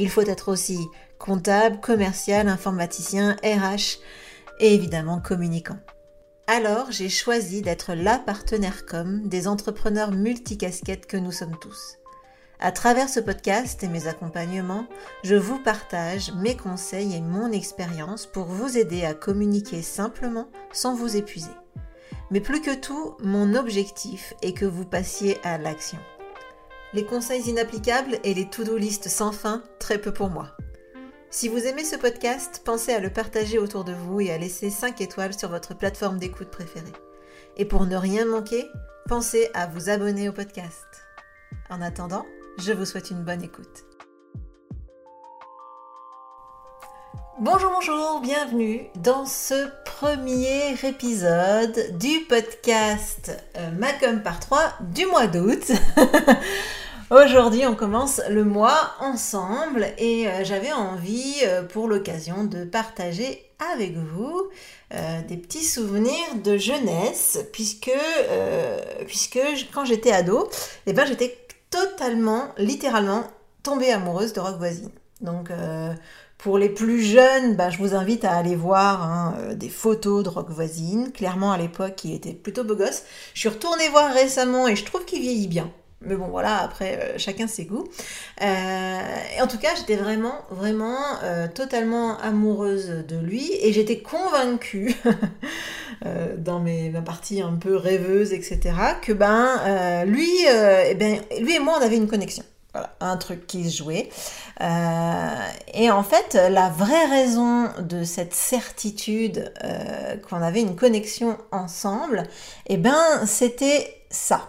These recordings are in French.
Il faut être aussi comptable, commercial, informaticien, RH et évidemment communicant. Alors j'ai choisi d'être la partenaire com des entrepreneurs multicasquettes que nous sommes tous. À travers ce podcast et mes accompagnements, je vous partage mes conseils et mon expérience pour vous aider à communiquer simplement sans vous épuiser. Mais plus que tout, mon objectif est que vous passiez à l'action. Les conseils inapplicables et les to-do list sans fin, très peu pour moi. Si vous aimez ce podcast, pensez à le partager autour de vous et à laisser 5 étoiles sur votre plateforme d'écoute préférée. Et pour ne rien manquer, pensez à vous abonner au podcast. En attendant, je vous souhaite une bonne écoute. Bonjour, bonjour, bienvenue dans ce premier épisode du podcast euh, Macom par 3 du mois d'août. Aujourd'hui, on commence le mois ensemble et euh, j'avais envie euh, pour l'occasion de partager avec vous euh, des petits souvenirs de jeunesse puisque, puisque quand j'étais ado, eh ben, j'étais totalement, littéralement tombée amoureuse de Rock Voisine. Donc pour les plus jeunes, ben, je vous invite à aller voir hein, des photos de Rock Voisine. Clairement, à l'époque, il était plutôt beau gosse. Je suis retournée voir récemment et je trouve qu'il vieillit bien. Mais bon, voilà, après, euh, chacun ses goûts. Euh, en tout cas, j'étais vraiment, vraiment euh, totalement amoureuse de lui et j'étais convaincue, dans mes, ma partie un peu rêveuse, etc., que ben, lui, eh ben, lui et moi, on avait une connexion. Voilà, un truc qui se jouait. et en fait, la vraie raison de cette certitude qu'on avait une connexion ensemble, eh ben, c'était ça.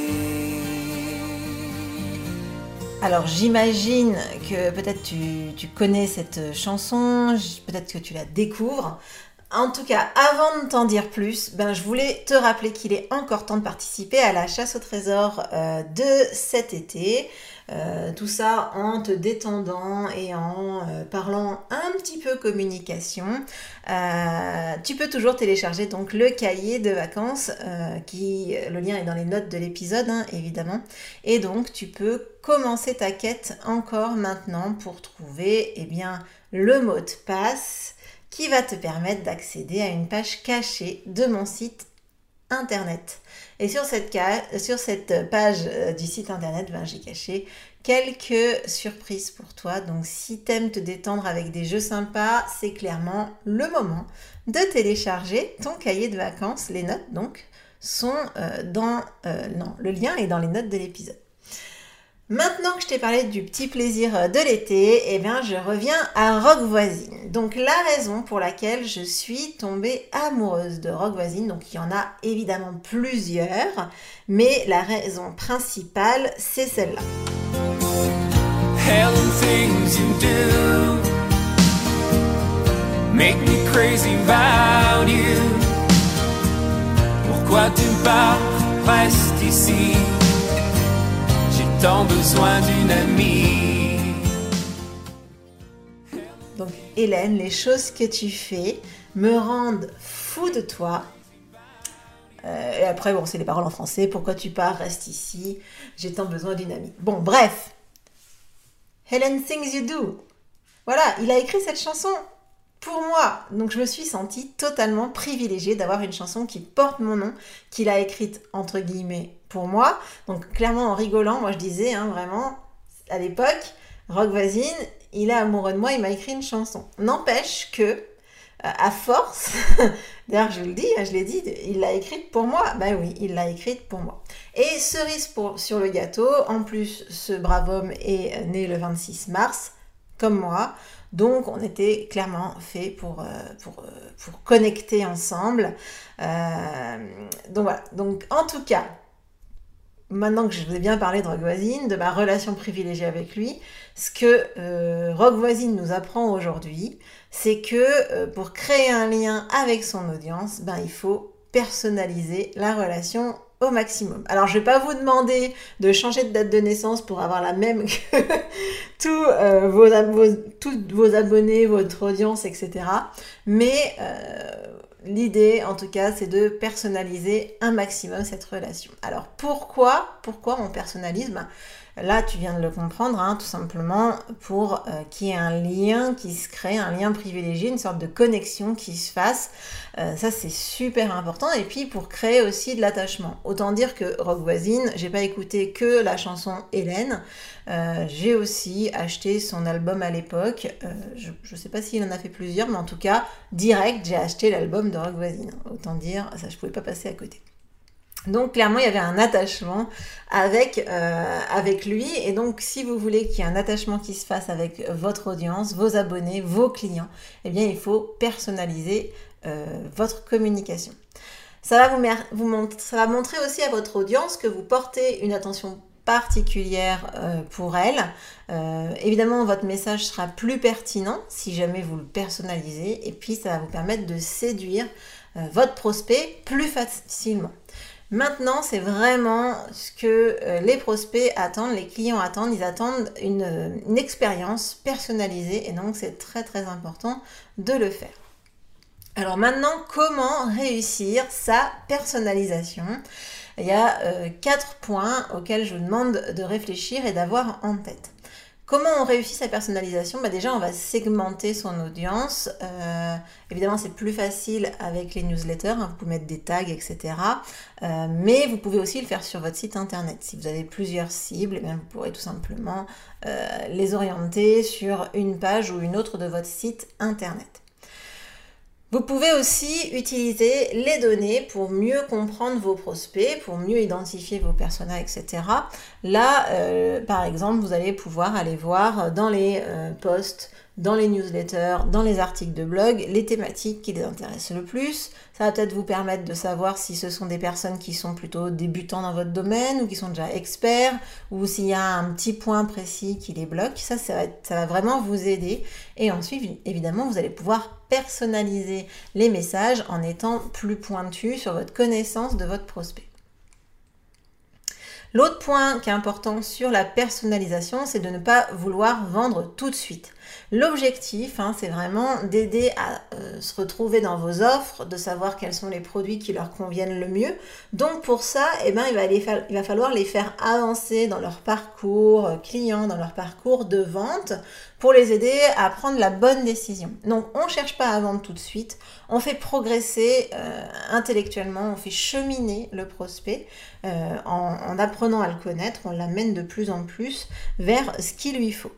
Alors j'imagine que peut-être tu, connais cette chanson, peut-être que tu la découvres. En tout cas, avant de t'en dire plus, ben, je voulais te rappeler qu'il est encore temps de participer à la chasse au trésor euh, de cet été. Euh, tout ça en te détendant et en euh, parlant un petit peu communication. Euh, tu peux toujours télécharger donc le cahier de vacances, qui le lien est dans les notes de l'épisode hein, évidemment. Et donc tu peux commencer ta quête encore maintenant pour trouver eh bien, le mot de passe qui va te permettre d'accéder à une page cachée de mon site internet. Et sur cette, page euh, du site internet, ben, j'ai caché quelques surprises pour toi. Donc si t'aimes te détendre avec des jeux sympas, c'est clairement le moment de télécharger ton cahier de vacances. Les notes donc sont euh, dans... Euh, non, le lien est dans les notes de l'épisode. Maintenant que je t'ai parlé du petit plaisir de l'été, eh bien je reviens à Rock Voisine. Donc la raison pour laquelle je suis tombée amoureuse de Rock Voisine, donc il y en a évidemment plusieurs, mais la raison principale c'est celle-là. Pourquoi tu ici? Besoin d'une amie. Donc Hélène, les choses que tu fais me rendent fou de toi. Euh, et après, bon, c'est les paroles en français. Pourquoi tu pars Reste ici. J'ai tant besoin d'une amie. Bon, bref. Helen Things You Do. Voilà, il a écrit cette chanson pour moi. Donc je me suis sentie totalement privilégiée d'avoir une chanson qui porte mon nom, qu'il a écrite entre guillemets pour moi. Donc clairement en rigolant, moi je disais hein, vraiment à l'époque, Rock Voisine, il est amoureux de moi, il m'a écrit une chanson. N'empêche que euh, à force, d'ailleurs je le dis, hein, je l'ai dit, il l'a écrite pour moi. Ben oui, il l'a écrite pour moi. Et cerise sur le gâteau, en plus ce brave homme est né le 26 mars, comme moi. Donc on était clairement fait pour, euh, euh, connecter ensemble. Euh, donc voilà. Donc en tout cas, maintenant que je vous ai bien parlé de Rock Voisine, de ma relation privilégiée avec lui, ce que Rock Voisine nous apprend aujourd'hui, c'est que pour créer un lien avec son audience, ben, il faut personnaliser la relation au maximum. Alors je vais pas vous demander de changer de date de naissance pour avoir la même que tous, euh, vos, tous vos abonnés, votre audience, etc. Mais euh, l'idée en tout cas c'est de personnaliser un maximum cette relation. Alors pourquoi, pourquoi on personnalise? Ben, Là, tu viens de le comprendre, hein, tout simplement pour euh, qu'il y ait un lien qui se crée, un lien privilégié, une sorte de connexion qui se fasse. Euh, ça, c'est super important. Et puis pour créer aussi de l'attachement. Autant dire que Rock Voisine, j'ai pas écouté que la chanson Hélène. Euh, j'ai aussi acheté son album à l'époque. je, ne sais pas s'il en a fait plusieurs, mais en tout cas, direct, j'ai acheté l'album de Rock Voisine. Autant dire, ça, je pouvais pas passer à côté. Donc clairement, il y avait un attachement avec, euh, avec lui. Et donc, si vous voulez qu'il y ait un attachement qui se fasse avec votre audience, vos abonnés, vos clients, eh bien, il faut personnaliser euh, votre communication. Ça va, vous, montrer aussi à votre audience que vous portez une attention particulière euh, pour elle. évidemment, votre message sera plus pertinent si jamais vous le personnalisez. Et puis, ça va vous permettre de séduire votre prospect plus facilement. Maintenant, c'est vraiment ce que euh, les prospects attendent, les clients attendent. Ils attendent une, expérience personnalisée et donc c'est très très important de le faire. Alors maintenant, comment réussir sa personnalisation? Il y a euh, quatre points auxquels je vous demande de réfléchir et d'avoir en tête. Comment on réussit sa personnalisation bah Déjà, on va segmenter son audience. Euh, évidemment, c'est plus facile avec les newsletters. Hein, vous pouvez mettre des tags, etc. Euh, mais vous pouvez aussi le faire sur votre site internet. Si vous avez plusieurs cibles, eh vous pourrez tout simplement euh, les orienter sur une page ou une autre de votre site internet. Vous pouvez aussi utiliser les données pour mieux comprendre vos prospects, pour mieux identifier vos personas, etc. Là, euh, par exemple, vous allez pouvoir aller voir dans les euh, posts dans les newsletters, dans les articles de blog, les thématiques qui les intéressent le plus. Ça va peut-être vous permettre de savoir si ce sont des personnes qui sont plutôt débutants dans votre domaine ou qui sont déjà experts ou s'il y a un petit point précis qui les bloque. Ça, ça va, ça va vraiment vous aider. Et ensuite, évidemment, vous allez pouvoir personnaliser les messages en étant plus pointu sur votre connaissance de votre prospect. L'autre point qui est important sur la personnalisation, c'est de ne pas vouloir vendre tout de suite. L'objectif, hein, c'est vraiment d'aider à euh, se retrouver dans vos offres, de savoir quels sont les produits qui leur conviennent le mieux. Donc pour ça, eh ben, il, va falloir les faire avancer dans leur parcours euh, client, dans leur parcours de vente, pour les aider à prendre la bonne décision. Donc on ne cherche pas à vendre tout de suite, on fait progresser euh, intellectuellement, on fait cheminer le prospect en apprenant à le connaître, on l'amène de plus en plus vers ce qu'il lui faut.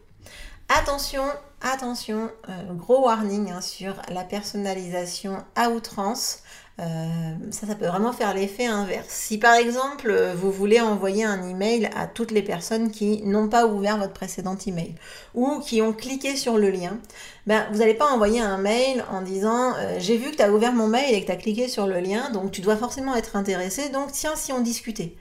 Attention, attention, euh, gros warning hein, sur la personnalisation à outrance. Euh, ça, ça peut vraiment faire l'effet inverse. Si par exemple, vous voulez envoyer un email à toutes les personnes qui n'ont pas ouvert votre précédent email ou qui ont cliqué sur le lien, ben, vous n'allez pas envoyer un mail en disant euh, j'ai vu que tu as ouvert mon mail et que tu as cliqué sur le lien, donc tu dois forcément être intéressé, donc tiens si on discutait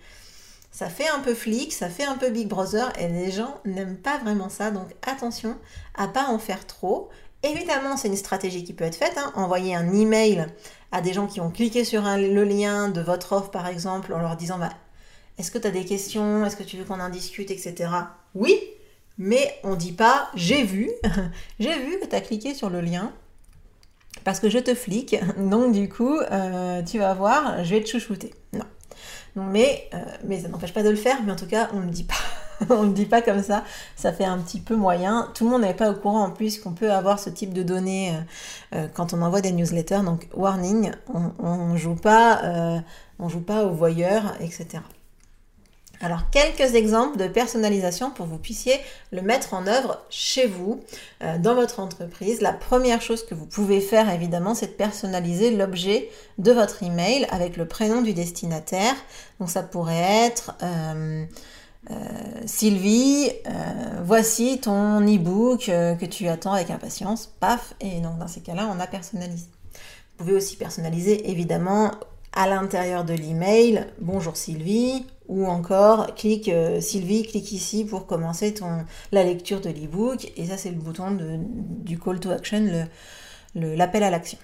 ça fait un peu flic, ça fait un peu Big Brother et les gens n'aiment pas vraiment ça. Donc attention à pas en faire trop. Évidemment, c'est une stratégie qui peut être faite. Hein. Envoyer un email à des gens qui ont cliqué sur le lien de votre offre, par exemple, en leur disant bah, Est-ce que tu as des questions? Est-ce que tu veux qu'on en discute? Etc. Oui, mais on dit pas J'ai vu, j'ai vu que tu as cliqué sur le lien parce que je te flique. Donc, du coup, euh, tu vas voir, je vais te chouchouter. Non. Mais, euh, mais ça n'empêche pas de le faire, mais en tout cas, on ne dit pas. on ne dit pas comme ça, ça fait un petit peu moyen. Tout le monde n'est pas au courant en plus qu'on peut avoir ce type de données quand on envoie des newsletters. Donc warning, on joue pas, on joue pas au voyeur, etc. Alors, quelques exemples de personnalisation pour que vous puissiez le mettre en œuvre chez vous, euh, dans votre entreprise. La première chose que vous pouvez faire, évidemment, c'est de personnaliser l'objet de votre email avec le prénom du destinataire. Donc, ça pourrait être euh, euh, Sylvie, voici ton e-book que tu attends avec impatience. Paf, et donc dans ces cas-là, on a personnalisé. Vous pouvez aussi personnaliser, évidemment, à l'intérieur de l'email, bonjour Sylvie, ou encore clique euh, Sylvie, clique ici pour commencer ton, la lecture de l'ebook. Et ça, c'est le bouton du call to action, l'appel à l'action.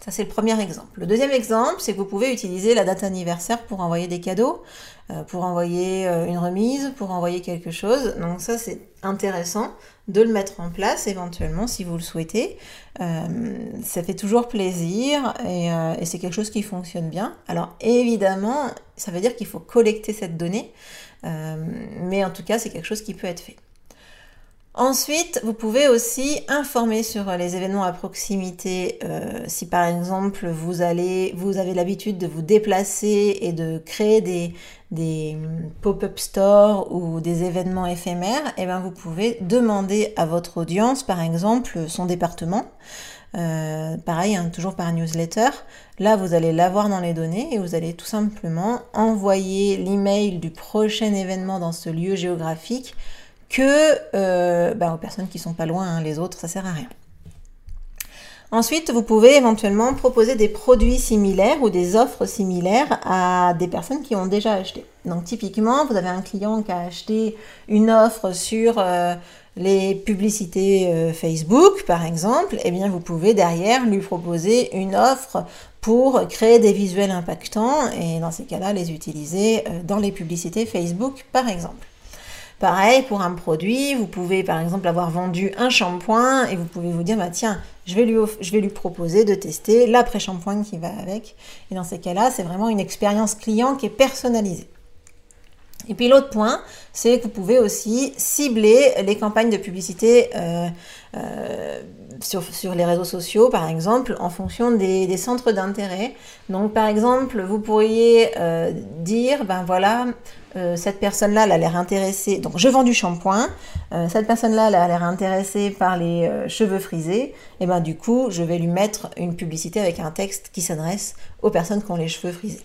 Ça, c'est le premier exemple. Le deuxième exemple, c'est que vous pouvez utiliser la date anniversaire pour envoyer des cadeaux, euh, pour envoyer euh, une remise, pour envoyer quelque chose. Donc ça, c'est intéressant de le mettre en place éventuellement si vous le souhaitez. Euh, ça fait toujours plaisir et, et c'est quelque chose qui fonctionne bien. Alors évidemment, ça veut dire qu'il faut collecter cette donnée, mais en tout cas, c'est quelque chose qui peut être fait. Ensuite, vous pouvez aussi informer sur les événements à proximité. Euh, si par exemple vous allez, vous avez l'habitude de vous déplacer et de créer des, pop-up stores ou des événements éphémères, eh bien vous pouvez demander à votre audience, par exemple, son département. Euh, pareil, hein, toujours par newsletter. Là, vous allez l'avoir dans les données et vous allez tout simplement envoyer l'email du prochain événement dans ce lieu géographique que euh, bah, aux personnes qui sont pas loin, hein, les autres, ça sert à rien. Ensuite, vous pouvez éventuellement proposer des produits similaires ou des offres similaires à des personnes qui ont déjà acheté. Donc typiquement, vous avez un client qui a acheté une offre sur euh, les publicités euh, Facebook, par exemple, et eh bien vous pouvez derrière lui proposer une offre pour créer des visuels impactants et dans ces cas-là les utiliser dans les publicités Facebook, par exemple. Pareil pour un produit, vous pouvez par exemple avoir vendu un shampoing et vous pouvez vous dire bah tiens, je vais lui, je vais lui proposer de tester l'après-shampoing qui va avec. Et dans ces cas-là, c'est vraiment une expérience client qui est personnalisée. Et puis l'autre point, c'est que vous pouvez aussi cibler les campagnes de publicité euh, euh, sur, sur, les réseaux sociaux, par exemple, en fonction des, des centres d'intérêt. Donc par exemple, vous pourriez euh, dire, ben voilà, euh, cette personne-là, elle a l'air intéressée. Donc, je vends du shampoing. Euh, cette personne-là, elle a l'air intéressée par les euh, cheveux frisés. Et ben, du coup, je vais lui mettre une publicité avec un texte qui s'adresse aux personnes qui ont les cheveux frisés.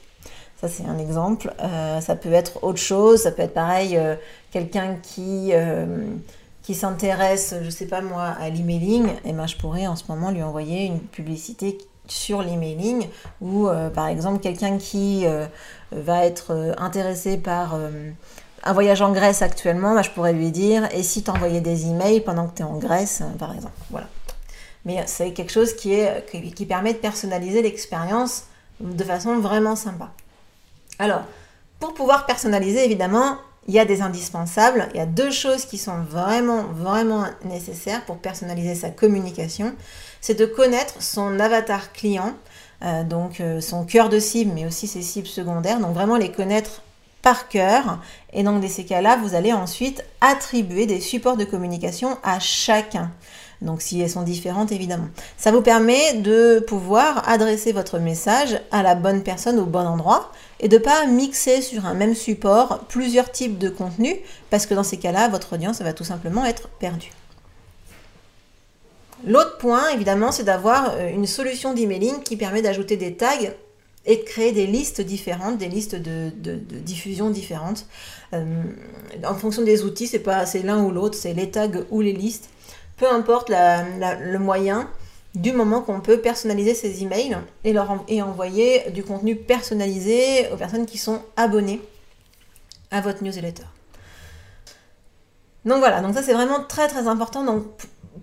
Ça, c'est un exemple. ça peut être autre chose. Ça peut être pareil, quelqu'un qui qui s'intéresse, je sais pas moi, à l'emailing, et ben je pourrais en ce moment lui envoyer une publicité sur l'emailing ou par exemple quelqu'un qui va être euh, intéressé par euh, un voyage en Grèce actuellement, bah, je pourrais lui dire et si tu envoyais des emails pendant que tu es en Grèce, euh, par exemple? Voilà. Mais c'est quelque chose qui, qui, permet de personnaliser l'expérience de façon vraiment sympa. Alors, pour pouvoir personnaliser, évidemment, il y a des indispensables. Il y a deux choses qui sont vraiment, vraiment nécessaires pour personnaliser sa communication. C'est de connaître son avatar client. Euh, donc euh, son cœur de cible, mais aussi ses cibles secondaires. Donc vraiment les connaître par cœur. Et donc dans ces cas-là, vous allez ensuite attribuer des supports de communication à chacun. Donc si elles sont différentes, évidemment. Ça vous permet de pouvoir adresser votre message à la bonne personne au bon endroit et de ne pas mixer sur un même support plusieurs types de contenus parce que dans ces cas-là, votre audience va tout simplement être perdue. L'autre point, évidemment, c'est d'avoir euh, une solution d'emailing qui permet d'ajouter des tags et de créer des listes différentes, des listes de, diffusion différentes. Euh, en fonction des outils, c'est pas c'est l'un ou l'autre, c'est les tags ou les listes. Peu importe le moyen, du moment qu'on peut personnaliser ces emails et, leur, et envoyer du contenu personnalisé aux personnes qui sont abonnées à votre newsletter. Donc voilà, donc ça c'est vraiment très très important.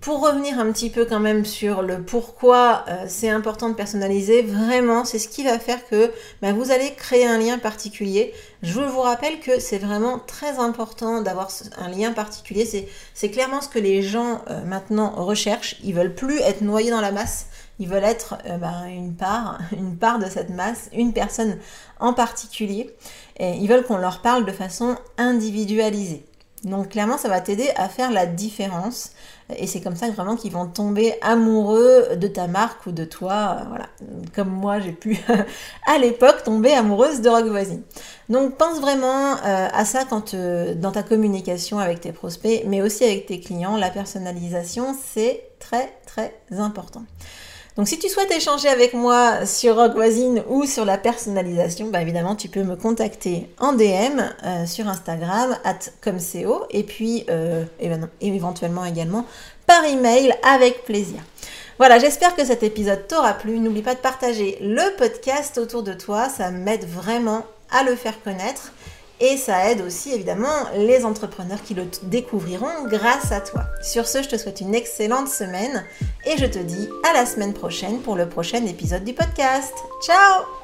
Pour revenir un petit peu quand même sur le pourquoi euh, c'est important de personnaliser, vraiment, c'est ce qui va faire que bah, vous allez créer un lien particulier. Je vous rappelle que c'est vraiment très important d'avoir un lien particulier. C'est clairement ce que les gens euh, maintenant recherchent. Ils veulent plus être noyés dans la masse. Ils veulent être euh, ben, une part, une part de cette masse, une personne en particulier. Et ils veulent qu'on leur parle de façon individualisée. Donc clairement, ça va t'aider à faire la différence. Et c'est comme ça vraiment qu'ils vont tomber amoureux de ta marque ou de toi. Voilà. Comme moi, j'ai pu à l'époque tomber amoureuse de Rock Voisine. Donc pense vraiment euh, à ça quand euh, dans ta communication avec tes prospects, mais aussi avec tes clients. La personnalisation, c'est très très important. Donc si tu souhaites échanger avec moi sur Rock Voisine ou sur la personnalisation, bah évidemment tu peux me contacter en DM euh, sur Instagram at comco et puis euh, éventuellement également par email avec plaisir. Voilà, j'espère que cet épisode t'aura plu. N'oublie pas de partager le podcast autour de toi, ça m'aide vraiment à le faire connaître. Et ça aide aussi évidemment les entrepreneurs qui le découvriront grâce à toi. Sur ce, je te souhaite une excellente semaine et je te dis à la semaine prochaine pour le prochain épisode du podcast. Ciao